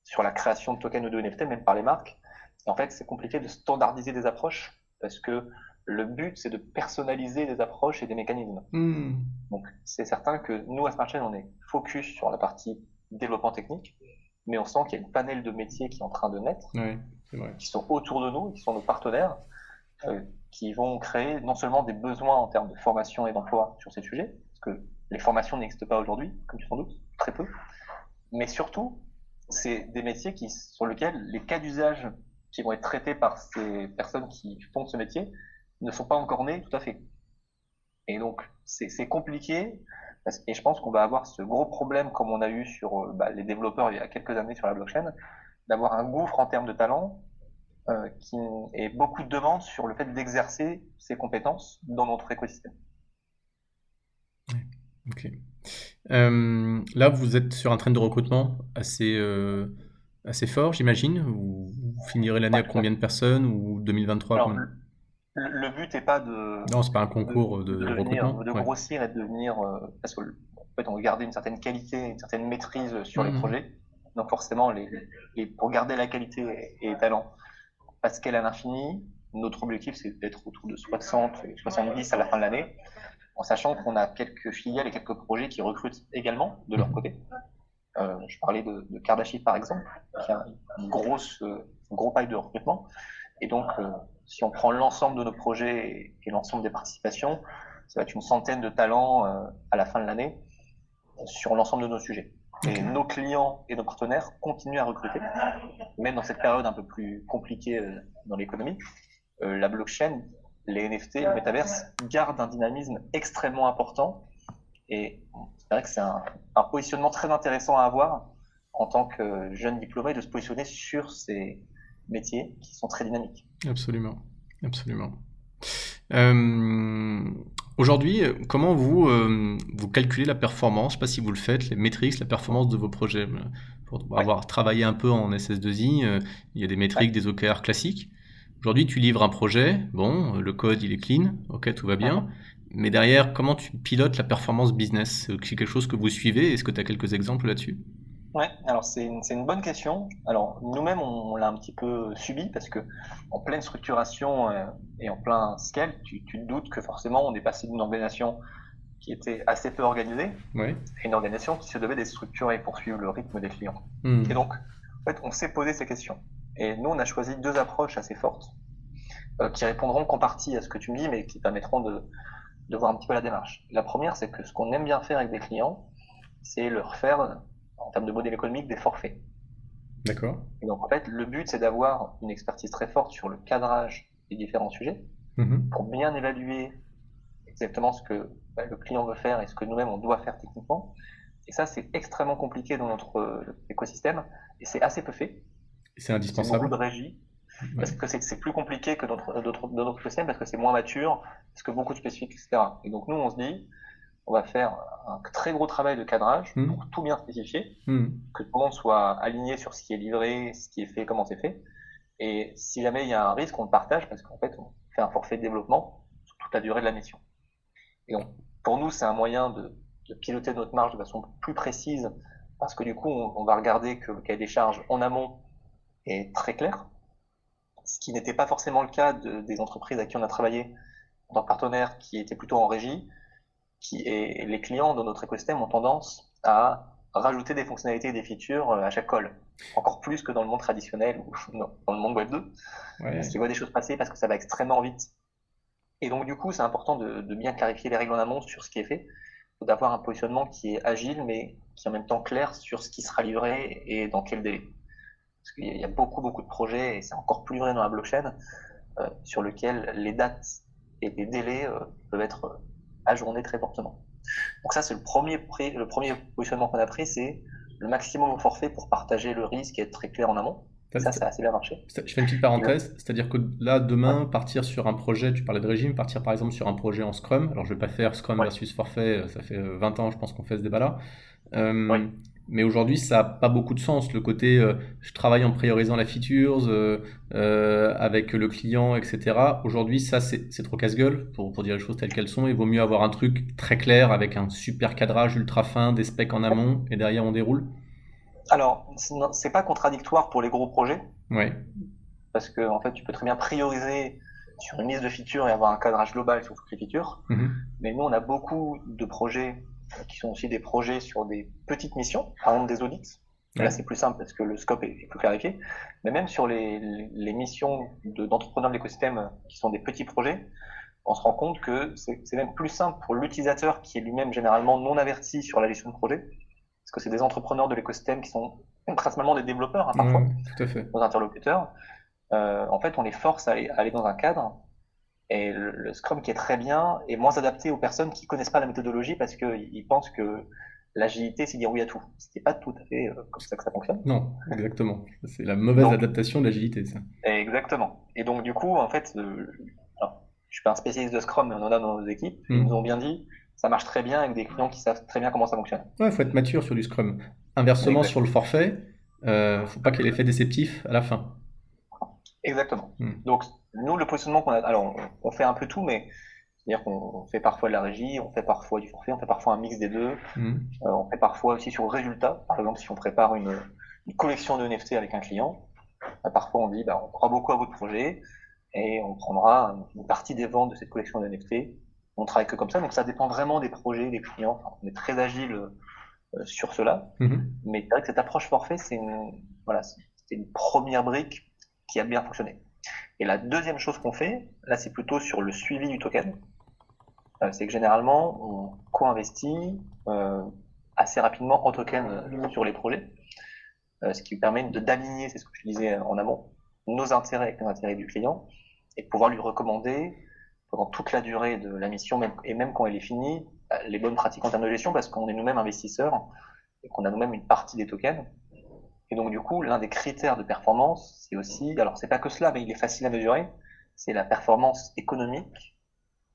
sur la création de tokens ou de NFT, même par les marques, en fait, c'est compliqué de standardiser des approches parce que le but, c'est de personnaliser des approches et des mécanismes. Hmm. Donc, c'est certain que nous, à SmartChain, on est focus sur la partie développement technique, mais on sent qu'il y a une panel de métiers qui est en train de naître, qui sont autour de nous, qui sont nos partenaires, euh, qui vont créer non seulement des besoins en termes de formation et d'emploi sur ces sujets, parce que les formations n'existent pas aujourd'hui, comme tu s'en doutes, très peu, mais surtout, c'est des métiers qui, sur lesquels les cas d'usage qui vont être traités par ces personnes qui font ce métier ne sont pas encore nés tout à fait. Et donc, c'est compliqué. Et je pense qu'on va avoir ce gros problème, comme on a eu sur euh, bah, les développeurs il y a quelques années sur la blockchain, d'avoir un gouffre en termes de talent euh, qui, et beaucoup de demandes sur le fait d'exercer ces compétences dans notre écosystème. Ok. Euh, là, vous êtes sur un train de recrutement assez, assez fort, j'imagine. Vous, finirez l'année à combien de personnes ou 2023 le, but n'est pas de. Non, c'est pas un concours de, de, grossir et de devenir. Euh, parce qu'en fait, on veut garder une certaine qualité, une certaine maîtrise sur les mmh. projets. Donc, forcément, les, pour garder la qualité et les talents, parce qu'elle à l'infini, notre objectif, c'est d'être autour de 60 et 70 à la fin de l'année, en sachant qu'on a quelques filiales et quelques projets qui recrutent également de leur mmh. côté. Euh, je parlais de, de Kardashian par exemple, qui a une grosse, euh, un gros paille de recrutement. Et donc, euh, si on prend l'ensemble de nos projets et, l'ensemble des participations, ça va être une centaine de talents à la fin de l'année sur l'ensemble de nos sujets. Et nos clients et nos partenaires continuent à recruter, même dans cette période un peu plus compliquée dans l'économie. la blockchain, les NFT, le metaverse gardent un dynamisme extrêmement important et c'est vrai que c'est un, positionnement très intéressant à avoir en tant que jeune diplômé de se positionner sur ces métiers qui sont très dynamiques. Absolument, absolument. Euh, aujourd'hui, comment vous, euh, vous calculez la performance? Je ne sais pas si vous le faites, les métriques, la performance de vos projets. Pour avoir travaillé un peu en SS2I, euh, il y a des métriques, des OKR classiques. Aujourd'hui, tu livres un projet, bon, le code il est clean, ok, tout va bien. Mais derrière, comment tu pilotes la performance business? C'est quelque chose que vous suivez Est-ce que tu as quelques exemples là-dessus? Ouais, alors c'est une, une, bonne question. Alors nous-mêmes, on, l'a un petit peu subi parce que en pleine structuration euh, et en plein scale, tu, tu, te doutes que forcément on est passé d'une organisation qui était assez peu organisée à une organisation qui se devait d'être structurée pour suivre le rythme des clients. Hmm. Et donc, en fait, on s'est posé ces questions. Et nous, on a choisi deux approches assez fortes euh, qui répondront qu'en partie à ce que tu me dis, mais qui permettront de, de voir un petit peu la démarche. La première, c'est que ce qu'on aime bien faire avec des clients, c'est leur faire, termes de modèle économique, des forfaits. D'accord. Donc, en fait, le but, c'est d'avoir une expertise très forte sur le cadrage des différents sujets mm-hmm. pour bien évaluer exactement ce que bah, le client veut faire et ce que nous-mêmes, on doit faire techniquement. Et ça, c'est extrêmement compliqué dans notre euh, écosystème et c'est assez peu fait. C'est indispensable. beaucoup de régie. Parce que c'est plus compliqué que dans d'autres écosystèmes parce que c'est moins mature, parce que beaucoup de spécifiques, etc. Et donc nous, on se dit, on va faire un très gros travail de cadrage hmm. pour tout bien spécifier, hmm. que tout le monde soit aligné sur ce qui est livré, ce qui est fait, comment c'est fait. Et si jamais il y a un risque, on le partage parce qu'en fait, on fait un forfait de développement sur toute la durée de la mission. Et pour nous, c'est un moyen de, piloter notre marge de façon plus précise parce que du coup, on, va regarder que le cahier des charges en amont est très clair, ce qui n'était pas forcément le cas des entreprises à qui on a travaillé en tant que partenaire qui étaient plutôt en régie, qui et les clients dans notre écosystème ont tendance à rajouter des fonctionnalités et des features euh, à chaque call. Encore plus que dans le monde traditionnel ou [LAUGHS] dans le monde web 2. Ouais. Parce qu'ils voient des choses passer parce que ça va extrêmement vite. Et donc, du coup, c'est important de, bien clarifier les règles en amont sur ce qui est fait, d'avoir un positionnement qui est agile, mais qui est en même temps clair sur ce qui sera livré et dans quel délai. Parce qu'il y a beaucoup, beaucoup de projets, et c'est encore plus vrai dans la blockchain, euh, sur lequel les dates et les délais euh, peuvent être ajournés très fortement. Donc ça, c'est le premier, le premier positionnement qu'on a pris, c'est le maximum au forfait pour partager le risque et être très clair en amont. Ça, ça a assez bien marché. Je fais une petite parenthèse, c'est-à-dire que là, demain, partir sur un projet, tu parlais de régime, partir par exemple sur un projet en Scrum, alors je ne vais pas faire Scrum versus forfait, ça fait 20 ans, je pense qu'on fait ce débat-là. Euh, mais aujourd'hui, ça n'a pas beaucoup de sens. Le côté, euh, je travaille en priorisant la features euh, euh, avec le client, etc. Aujourd'hui, ça, c'est trop casse-gueule pour, pour, dire les choses telles qu'elles sont. Il vaut mieux avoir un truc très clair avec un super cadrage ultra fin, des specs en amont, et derrière, on déroule. Alors, c'est pas contradictoire pour les gros projets. Oui. Parce que, en fait, tu peux très bien prioriser sur une liste de features et avoir un cadrage global sur toutes les features. Mm-hmm. Mais nous, on a beaucoup de projets qui sont aussi des projets sur des petites missions, par exemple des audits. Là, c'est plus simple parce que le scope est, plus clarifié. Mais même sur les, les missions d'entrepreneurs de, l'écosystème qui sont des petits projets, on se rend compte que c'est même plus simple pour l'utilisateur qui est lui-même généralement non averti sur la gestion de projet, parce que c'est des entrepreneurs de l'écosystème qui sont principalement des développeurs hein, parfois, tout à fait. nos interlocuteurs. Euh, en fait, on les force à aller dans un cadre et le, Scrum qui est très bien est moins adapté aux personnes qui connaissent pas la méthodologie parce qu'ils pensent que l'agilité, c'est dire oui à tout. Ce n'est pas tout à fait euh, comme ça que ça fonctionne. Non, exactement. C'est la mauvaise adaptation de l'agilité, ça. Exactement. Et donc, du coup, en fait, euh, je suis pas un spécialiste de Scrum, mais on en a dans nos équipes. Ils hmm. nous ont bien dit, ça marche très bien avec des clients qui savent très bien comment ça fonctionne. Ouais, il faut être mature sur du Scrum. Inversement, sur le forfait, il euh, ne faut pas qu'il ait effet déceptif à la fin. Exactement. Hmm. Donc, nous, le positionnement qu'on a, alors, on, fait un peu tout, mais c'est-à-dire qu'on fait parfois de la régie, on fait parfois du forfait, on fait parfois un mix des deux, hmm. euh, on fait parfois aussi sur le résultat. Par exemple, si on prépare une, collection de NFT avec un client, bah, parfois on dit, bah, on croit beaucoup à votre projet et on prendra une partie des ventes de cette collection de NFT. On travaille que comme ça, donc ça dépend vraiment des projets, des clients. on est très agile euh, sur cela, hmm. mais c'est vrai que cette approche forfait, c'est une, voilà, c'est une première brique qui a bien fonctionné. Et la deuxième chose qu'on fait, là c'est plutôt sur le suivi du token, euh, c'est que généralement on co-investit euh, assez rapidement en token euh, sur les projets, ce qui permet d'aligner, c'est ce que je disais en amont, nos intérêts avec les intérêts du client et de pouvoir lui recommander pendant toute la durée de la mission même, et même quand elle est finie, les bonnes pratiques en termes de gestion parce qu'on est nous-mêmes investisseurs et qu'on a nous-mêmes une partie des tokens et donc, du coup, l'un des critères de performance, c'est aussi, alors c'est pas que cela, mais il est facile à mesurer, c'est la performance économique,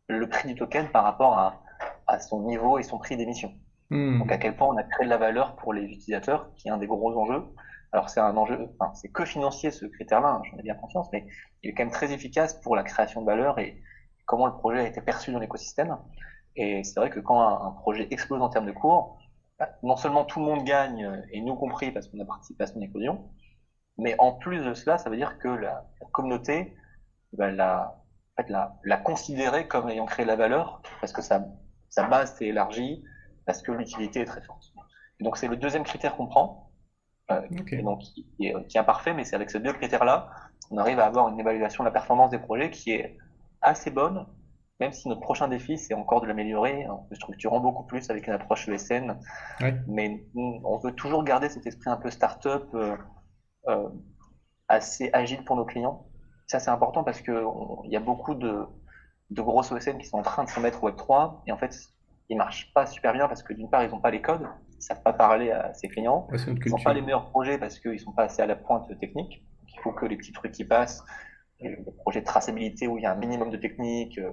le prix du token par rapport à, à son niveau et son prix d'émission. Hmm. Donc, à quel point on a créé de la valeur pour les utilisateurs, qui est un des gros enjeux. Alors, c'est un enjeu, enfin, c'est que financier ce critère-là, hein, j'en ai bien conscience, mais il est quand même très efficace pour la création de valeur et comment le projet a été perçu dans l'écosystème. Et c'est vrai que quand un projet explose en termes de cours, bah, non seulement tout le monde gagne, euh, et nous compris parce qu'on a participé à son éclosion, mais en plus de cela, ça veut dire que la, communauté va la, en fait, la, la, considérer comme ayant créé la valeur, parce que sa, sa base s'est élargie, parce que l'utilité est très forte. Et donc c'est le deuxième critère qu'on prend, euh, donc, qui, est, qui est imparfait, mais c'est avec ces deux critères-là, on arrive à avoir une évaluation de la performance des projets qui est assez bonne, même si notre prochain défi, c'est encore de l'améliorer en structurant beaucoup plus avec une approche ESN. Mais on veut toujours garder cet esprit un peu start-up, euh, euh, assez agile pour nos clients. Ça, c'est important parce qu'il y a beaucoup de, de grosses ESN qui sont en train de se mettre au Web3 et en fait, ils marchent pas super bien parce que d'une part, ils n'ont pas les codes savent pas parler à ses clients. Ouais, Ils n'ont pas les meilleurs projets parce qu'ils sont pas assez à la pointe technique. Il faut que les petits trucs qui passent, les projets de traçabilité où il y a un minimum de technique, euh,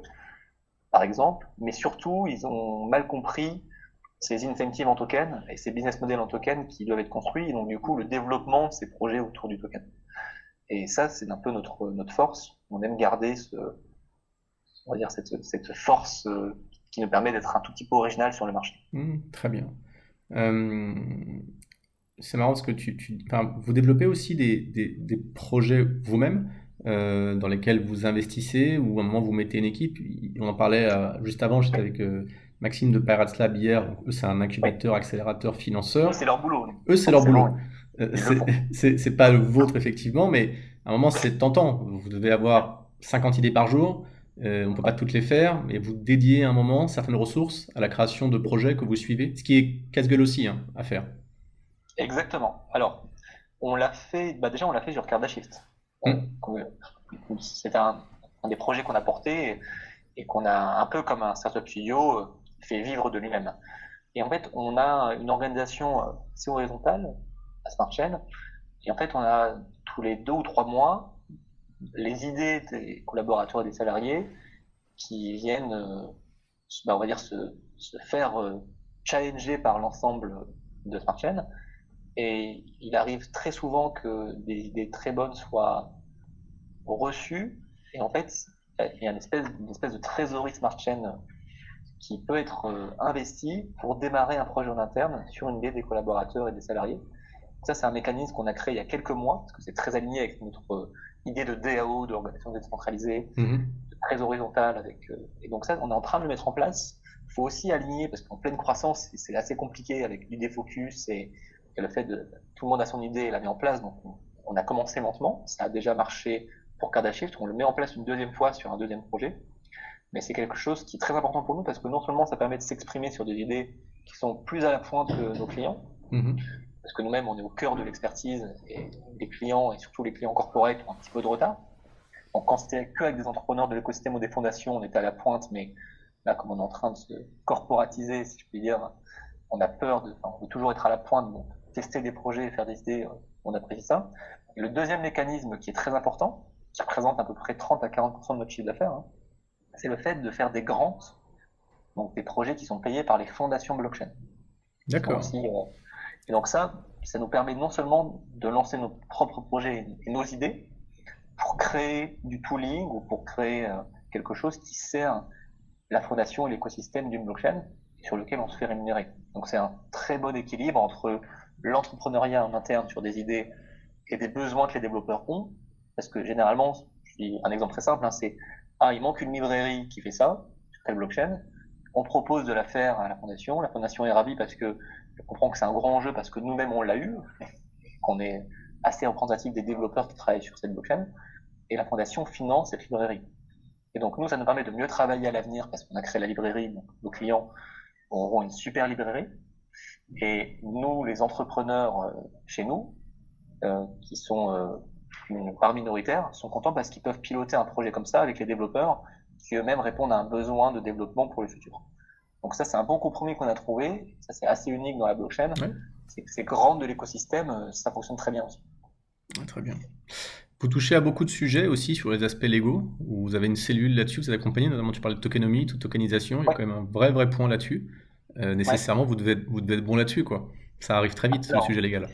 par exemple. Mais surtout, ils ont mal compris ces incentives en token et ces business models en token qui doivent être construits. Et donc, du coup, le développement de ces projets autour du token. Et ça, c'est un peu notre, notre force. On aime garder ce, on va dire, cette, cette force euh, qui nous permet d'être un tout petit peu original sur le marché. Hmm, très bien. Euh, c'est marrant parce que tu, tu- vous développez aussi des- des projets vous-même euh, dans lesquels vous investissez ou à un moment vous mettez une équipe. On en parlait euh, juste avant, j'étais avec euh, Maxime de Pirates Lab hier. Eux, c'est un incubateur, accélérateur, financeur. C'est leur boulot. Eux, c'est leur boulot. Euh, [LAUGHS] c'est pas le vôtre, effectivement, mais à un moment, c'est tentant. Vous devez avoir 50 idées par jour. On peut pas toutes les faire, mais vous dédiez un moment, certaines ressources à la création de projets que vous suivez, ce qui est casse-gueule aussi hein, à faire. Exactement. Alors, on l'a fait, bah déjà, on l'a fait sur Cardashift. Mm. C'était un, un des projets qu'on a porté et, et qu'on a un peu comme un startup studio euh, fait vivre de lui-même. Et en fait, on a une organisation euh, assez horizontale à SmartChain. Et en fait, on a tous les deux ou trois mois les idées des collaborateurs et des salariés qui viennent, euh, se- bah, on va dire, se, se faire euh, challenger par l'ensemble de SmartChain. Et il arrive très souvent que des idées très bonnes soient reçues. Et en fait, il y a une espèce, une espèce de trésorerie Smart Chain qui peut être euh, investie pour démarrer un projet en interne sur une idée des collaborateurs et des salariés. Ça, c'est un mécanisme qu'on a créé il y a quelques mois, parce que c'est très aligné avec notre euh, idée de DAO, d'organisation décentralisée, Mhm. très horizontale. Avec, euh, et donc ça, on est en train de le mettre en place. Il faut aussi aligner, parce qu'en pleine croissance, c'est- c'est assez compliqué avec l'idée focus et, et le fait de tout le monde a son idée et l'a mis en place. Donc on, a commencé lentement. Ça a déjà marché pour Cardashift. On le met en place une deuxième fois sur un deuxième projet. Mais c'est quelque chose qui est très important pour nous parce que non seulement ça permet de s'exprimer sur des idées qui sont plus à la pointe que nos clients, Mhm. parce que nous-mêmes, on est au cœur de l'expertise et les clients, et surtout les clients corporate, ont un petit peu de retard. Donc, quand c'était que avec des entrepreneurs de l'écosystème ou des fondations, on était à la pointe, mais là, comme on est en train de se corporatiser, si je puis dire, on a peur de, enfin, on veut toujours être à la pointe, donc tester des projets et faire des idées, euh, on apprécie ça. Et le deuxième mécanisme qui est très important, qui représente à peu près 30 à 40% de notre chiffre d'affaires, hein, c'est le fait de faire des grants, donc des projets qui sont payés par les fondations blockchain. D'accord. Euh, et donc ça, ça nous permet non seulement de lancer nos propres projets et nos idées pour créer du tooling ou pour créer euh, quelque chose qui sert la fondation et l'écosystème d'une blockchain sur lequel on se fait rémunérer. Donc c'est un très bon équilibre entre l'entrepreneuriat en interne sur des idées et des besoins que les développeurs ont. Parce que généralement, je dis un exemple très simple, hein, c'est ah il manque une librairie qui fait ça sur telle blockchain. On propose de la faire à la fondation. La fondation est ravie parce que je comprends que c'est un grand enjeu parce que nous-mêmes on l'a eu, [LAUGHS] qu'on est assez représentatif des développeurs qui travaillent sur cette blockchain. Et la fondation finance cette librairie. Et donc nous, ça nous permet de mieux travailler à l'avenir parce qu'on a créé la librairie. Donc nos clients auront une super librairie. Et nous, les entrepreneurs euh, chez nous, euh, qui sont euh, une part minoritaire, sont contents parce qu'ils peuvent piloter un projet comme ça avec les développeurs qui eux-mêmes répondent à un besoin de développement pour le futur. Donc ça, c'est un bon compromis qu'on a trouvé. Ça, c'est assez unique dans la blockchain. Ouais. C'est grand de l'écosystème, ça fonctionne très bien aussi. Ouais, très bien. Vous touchez à beaucoup de sujets aussi sur les aspects légaux, où vous avez une cellule là-dessus, vous êtes accompagné, notamment tu parlais de tokenomie, de tokenisation, il y a Ouais. quand même un vrai vrai point là-dessus. Euh, nécessairement, vous, devez être, vous devez être bon là-dessus, quoi. Ça arrive très vite, le Alors, sujet légal.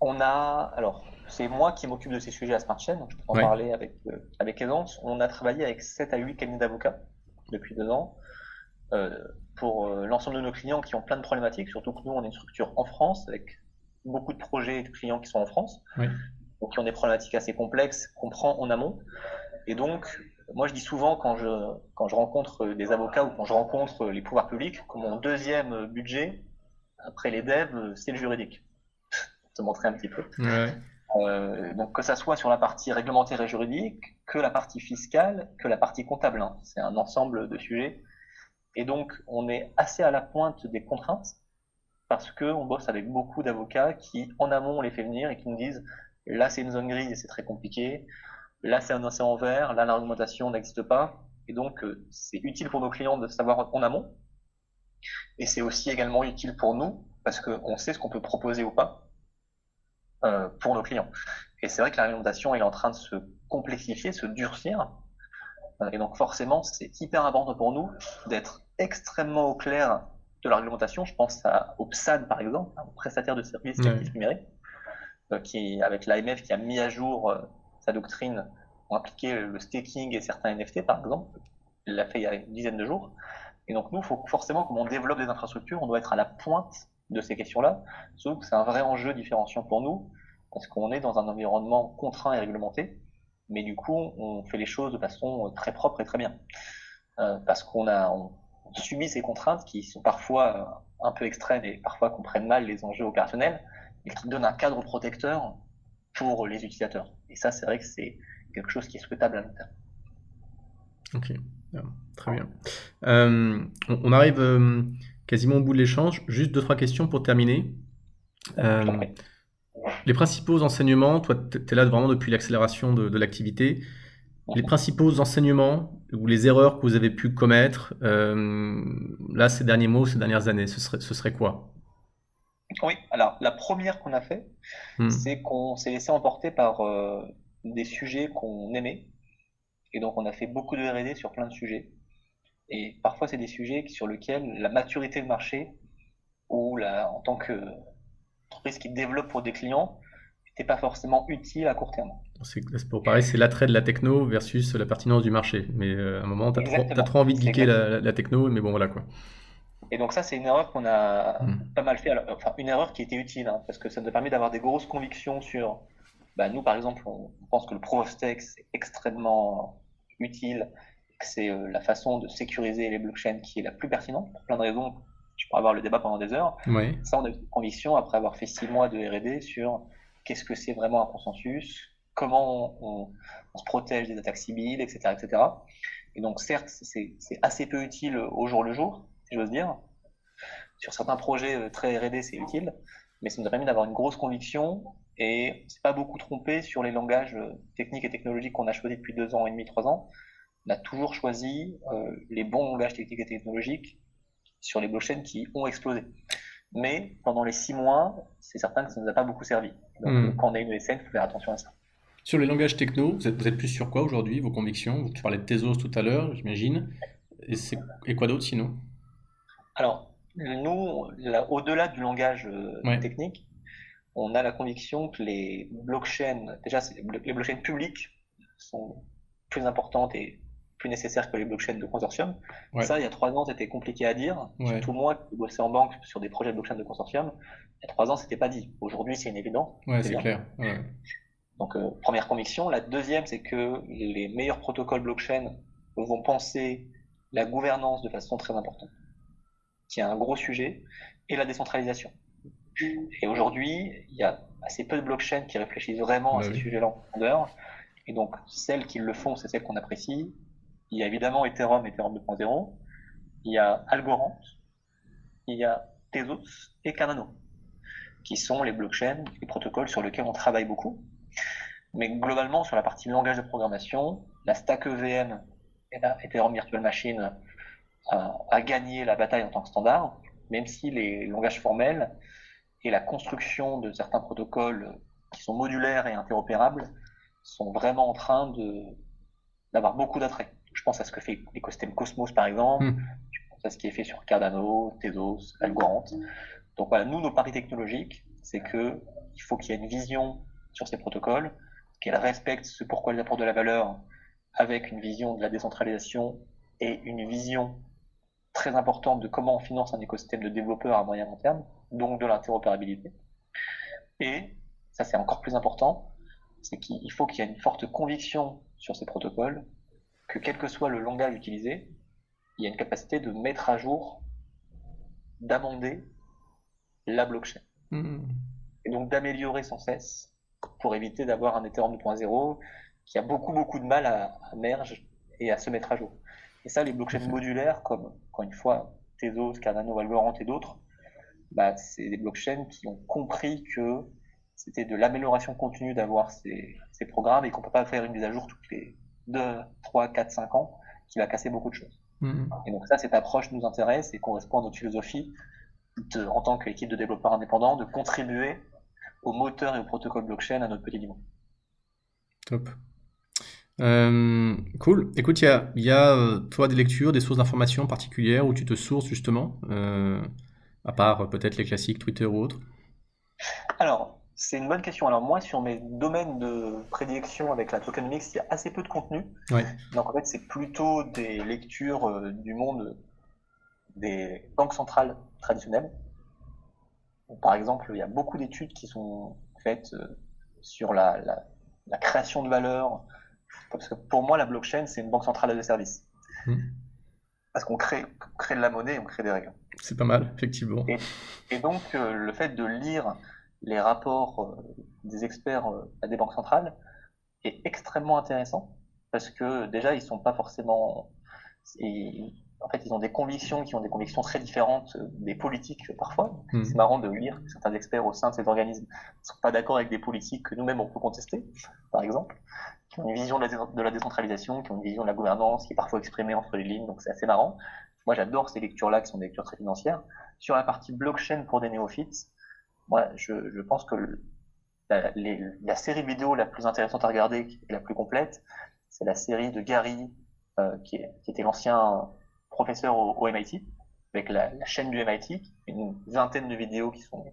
On a, alors, c'est moi qui m'occupe de ces sujets à Smart Chain, donc je peux en Ouais. parler avec, euh, avec aisance. On a travaillé avec 7 à 8 cabinets d'avocats depuis deux ans euh, pour euh, l'ensemble de nos clients qui ont plein de problématiques, surtout que nous, on est une structure en France avec beaucoup de projets et de clients qui sont en France, donc qui ont des problématiques assez complexes qu'on prend en amont. Et donc, moi, je dis souvent quand je, quand je rencontre des avocats ou quand je rencontre les pouvoirs publics, que mon deuxième budget, après les devs, c'est le juridique. [LAUGHS] Pour te montrer un petit peu. Ouais. Euh, donc que ça soit sur la partie réglementaire et juridique, que la partie fiscale, que la partie comptable. hein. C'est un ensemble de sujets. Et donc on est assez à la pointe des contraintes parce que on bosse avec beaucoup d'avocats qui en amont on les fait venir et qui nous disent là c'est une zone grise et c'est très compliqué, là c'est un océan vert, là l'argumentation n'existe pas. Et donc euh, c'est utile pour nos clients de savoir en amont. Et c'est aussi également utile pour nous parce qu'on sait ce qu'on peut proposer ou pas euh, pour nos clients. Et c'est vrai que la réglementation est en train de se complexifier, se durcir. Euh, et donc forcément, c'est hyper important pour nous d'être extrêmement au clair de la réglementation. Je pense à, au PSAN, par exemple, un prestataire de services actifs numériques, euh, qui, avec l'AMF, qui a mis à jour sa doctrine pour impliquer le staking et certains NFT, par exemple. Il l'a fait il y a une dizaine de jours. Et donc nous, faut forcément, comme on développe des infrastructures, on doit être à la pointe de ces questions-là. Sauf que c'est un vrai enjeu différenciant pour nous, parce qu'on est dans un environnement contraint et réglementé, mais du coup, on fait les choses de façon très propre et très bien. Euh, parce qu'on a on subit ces contraintes qui sont parfois un peu extrêmes et parfois comprennent mal les enjeux opérationnels, et qui donnent un cadre protecteur pour les utilisateurs. Et ça, c'est vrai que c'est quelque chose qui est souhaitable à long terme. Ok, ah, très bien. Euh, on, arrive euh, quasiment au bout de l'échange. Juste deux, trois questions pour terminer. Euh, les principaux enseignements, toi, tu es là vraiment depuis l'accélération de, l'activité. Les principaux enseignements ou les erreurs que vous avez pu commettre, là, ces derniers mots, ces dernières années, ce serait, ce serait quoi? Oui, alors la première qu'on a fait, hmm. c'est qu'on s'est laissé emporter par des sujets qu'on aimait. Et donc, on a fait beaucoup de RD sur plein de sujets. Et parfois, c'est des sujets sur lesquels la maturité de marché ou la, en tant qu'entreprise qui développe pour des clients n'était pas forcément utile à court terme. C'est pour pareil, c'est l'attrait de la techno versus la pertinence du marché. Mais euh, à un moment, tu as, trop envie de geeker la, techno, mais bon, voilà quoi. Et donc ça, c'est une erreur qu'on a hmm. pas mal fait. enfin, une erreur qui était utile, hein, parce que ça nous a permis d'avoir des grosses convictions sur... Bah, nous, par exemple, on pense que le proof of stake, c'est extrêmement utile c'est euh, la façon de sécuriser les blockchains qui est la plus pertinente, pour plein de raisons. Tu pourrais avoir le débat pendant des heures. Ça, on a eu une conviction après avoir fait six mois de R&D sur qu'est-ce que c'est vraiment un consensus, comment on, se protège des attaques civiles, etc., etc. Et donc, certes, c'est assez peu utile au jour le jour, si j'ose dire. Sur certains projets euh, très R&D, c'est utile, mais ça nous a permis d'avoir une grosse conviction et on s'est pas beaucoup trompé sur les langages euh, techniques et technologiques qu'on a choisis depuis deux ans et demi, trois ans on a toujours choisi euh, les bons langages techniques et technologiques sur les blockchains qui ont explosé. Mais pendant les six mois, c'est certain que ça ne nous a pas beaucoup servi. Donc, hmm. quand on a une ESN, il faut faire attention à ça. Sur les langages techno, vous êtes, vous êtes plus sur quoi aujourd'hui, vos convictions? Tu parlais de Tezos tout à l'heure, j'imagine. Et, et quoi d'autre sinon? Alors, nous, au-delà du langage euh, technique, on a la conviction que les blockchains, déjà, les blockchains publiques sont plus importantes et plus nécessaire que les blockchains de consortium. Ça, il y a trois ans, c'était compliqué à dire. Surtout moi qui bossais en banque sur des projets de blockchain de consortium, il y a trois ans, c'était pas dit. Aujourd'hui, c'est une évidence. Ouais, c'est clair. Donc, euh, première conviction. La deuxième, c'est que les meilleurs protocoles blockchain vont penser la gouvernance de façon très importante, qui est un gros sujet, et la décentralisation. Et aujourd'hui, il y a assez peu de blockchains qui réfléchissent vraiment à bah ces sujets-là en profondeur. Et donc, celles qui le font, c'est celles qu'on apprécie. Il y a évidemment Ethereum, Ethereum 2.0. Il y a Algorand. Il y a Tezos et Cardano, qui sont les blockchains, les protocoles sur lesquels on travaille beaucoup. Mais globalement, sur la partie langage de programmation, la stack EVM et la Ethereum Virtual Machine a, gagné la bataille en tant que standard, même si les langages formels et la construction de certains protocoles qui sont modulaires et interopérables sont vraiment en train d'avoir beaucoup d'attrait. Je pense à ce que fait l'écosystème Cosmos, par exemple. Hmm. Je pense à ce qui est fait sur Cardano, Tezos, Algorand. Donc voilà, nous, nos paris technologiques, c'est que il faut qu'il y ait une vision sur ces protocoles, qu'elles respectent ce pourquoi elles apportent de la valeur avec une vision de la décentralisation et une vision très importante de comment on finance un écosystème de développeurs à moyen long terme, donc de l'interopérabilité. Et, ça c'est encore plus important, c'est qu'il faut qu'il y ait une forte conviction sur ces protocoles que quel que soit le langage utilisé, il y a une capacité de mettre à jour, d'amender la blockchain. Hmm. Et donc d'améliorer sans cesse pour éviter d'avoir un Ethereum 2.0 qui a beaucoup beaucoup de mal à, à merge et à se mettre à jour. Et ça, les blockchains modulaires, comme encore une fois Tezos, Cardano, Algorand et d'autres, bah, c'est des blockchains qui ont compris que c'était de l'amélioration continue d'avoir ces, ces, programmes et qu'on peut pas faire une mise à jour toutes les 2, 3, 4, 5 ans qui va casser beaucoup de choses. Mm-hmm. Et donc ça, cette approche nous intéresse et correspond à notre philosophie de, en tant qu'équipe de développeurs indépendants, de contribuer au moteur et au protocole blockchain à notre petit niveau. Top. Euh, cool. Écoute, il y a, y a, euh, toi des lectures, des sources d'informations particulières où tu te sources justement, euh, à part peut-être les classiques Twitter ou autres? Alors, c'est une bonne question. Alors moi, sur mes domaines de prédilection avec la tokenomics, il y a assez peu de contenu. Ouais. Donc en fait, c'est plutôt des lectures du monde des banques centrales traditionnelles. par exemple, il y a beaucoup d'études qui sont faites sur la, la, la création de valeur, parce que pour moi, la blockchain, c'est une banque centrale de service. Hmm. Parce qu'on crée, crée de la monnaie, on crée des règles. C'est pas mal, effectivement. Et, donc, euh, le fait de lire les rapports euh, des experts euh, à des banques centrales est extrêmement intéressant parce que déjà, ils sont pas forcément. En fait, ils ont des convictions qui ont des convictions très différentes des politiques parfois. Hmm. C'est marrant de lire que certains experts au sein de ces organismes ne sont pas d'accord avec des politiques que nous-mêmes on peut contester, par exemple qui ont une vision de la, décentralisation, qui ont une vision de la gouvernance, qui est parfois exprimée entre les lignes, donc c'est assez marrant. Moi, j'adore ces lectures-là, qui sont des lectures très financières. Sur la partie blockchain pour des néophytes, moi, je, je pense que la, la, série vidéo la plus intéressante à regarder et la plus complète, c'est la série de Gary, euh, qui, est, qui, était l'ancien professeur au, au, MIT, avec la, la, chaîne du MIT, une vingtaine de vidéos qui sont,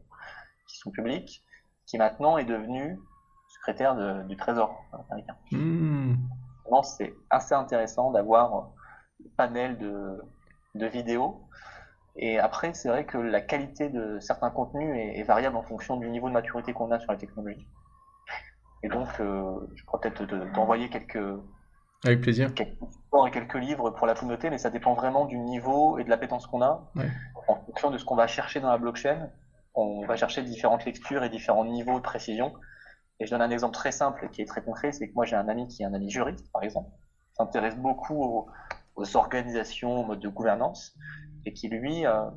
qui sont publiques, qui maintenant est devenue secrétaire du Trésor américain. Mmh. C'est assez intéressant d'avoir le panel de, de vidéos. Et après, c'est vrai que la qualité de certains contenus est, variable en fonction du niveau de maturité qu'on a sur la technologie. Et donc, euh, je pourrais peut-être t'envoyer quelques, avec plaisir. Quelques, et quelques livres pour la communauté, mais ça dépend vraiment du niveau et de l'appétence qu'on a. En fonction de ce qu'on va chercher dans la blockchain, on va chercher différentes lectures et différents niveaux de précision. Et je donne un exemple très simple qui est très concret, c'est que moi j'ai un ami qui est un ami juriste, par exemple, qui s'intéresse beaucoup aux, organisations, aux modes de gouvernance, et qui lui euh,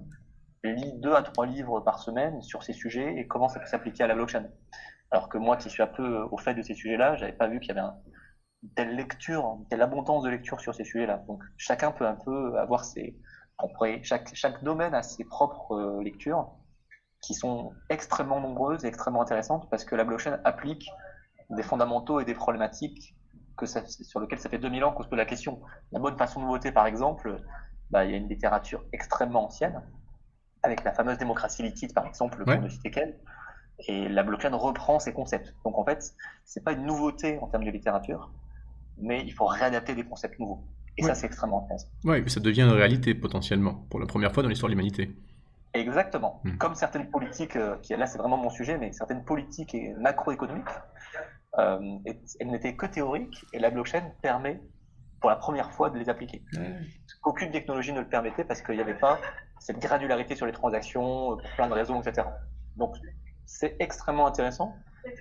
lit deux à trois livres par semaine sur ces sujets et comment ça peut s'appliquer à la blockchain. Alors que moi qui suis un peu au fait de ces sujets-là, j'avais pas vu qu'il y avait une telle lecture, telle abondance de lecture sur ces sujets-là. Donc chacun peut un peu avoir ses, chaque, chaque domaine a ses propres euh, lectures qui sont extrêmement nombreuses et extrêmement intéressantes parce que la blockchain applique des fondamentaux et des problématiques que ça, sur lesquelles ça fait 2000 ans qu'on se pose la question. La bonne façon de voter, par exemple, bah, il y a une littérature extrêmement ancienne, avec la fameuse démocratie liquide, par exemple, pour ne citer qu'elle, et la blockchain reprend ces concepts. Donc en fait, c'est pas une nouveauté en termes de littérature, mais il faut réadapter des concepts nouveaux. Et ça, c'est extrêmement intéressant. Oui, ça devient une réalité potentiellement, pour la première fois dans l'histoire de l'humanité. Exactement. Hmm. Comme certaines politiques, euh, qui, là c'est vraiment mon sujet, mais certaines politiques macroéconomiques, euh, elles n'étaient que théoriques et la blockchain permet pour la première fois de les appliquer. Aucune technologie ne le permettait parce qu'il n'y avait pas cette granularité sur les transactions, euh, pour plein de raisons, etc. Donc c'est extrêmement intéressant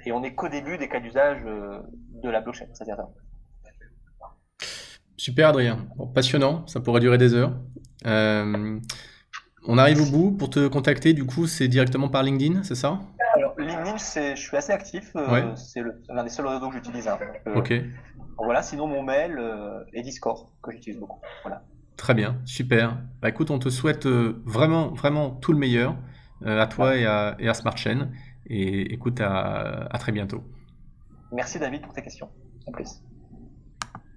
et on n'est qu'au début des cas d'usage euh, de la blockchain, cest à Super Adrien, passionnant, ça pourrait durer des heures. Euh, on arrive au bout. Pour te contacter, du coup, c'est directement par LinkedIn, c'est ça? Alors, LinkedIn, je suis assez actif. Euh, c'est l'un des seuls réseaux que j'utilise. Hein. Euh, ok. Voilà, sinon mon mail et Discord, que j'utilise beaucoup. Voilà. Très bien, super. Bah écoute, on te souhaite vraiment, vraiment tout le meilleur à toi et à, et à Smart Chain. Et écoute, à, à très bientôt. Merci David pour tes questions. En plus.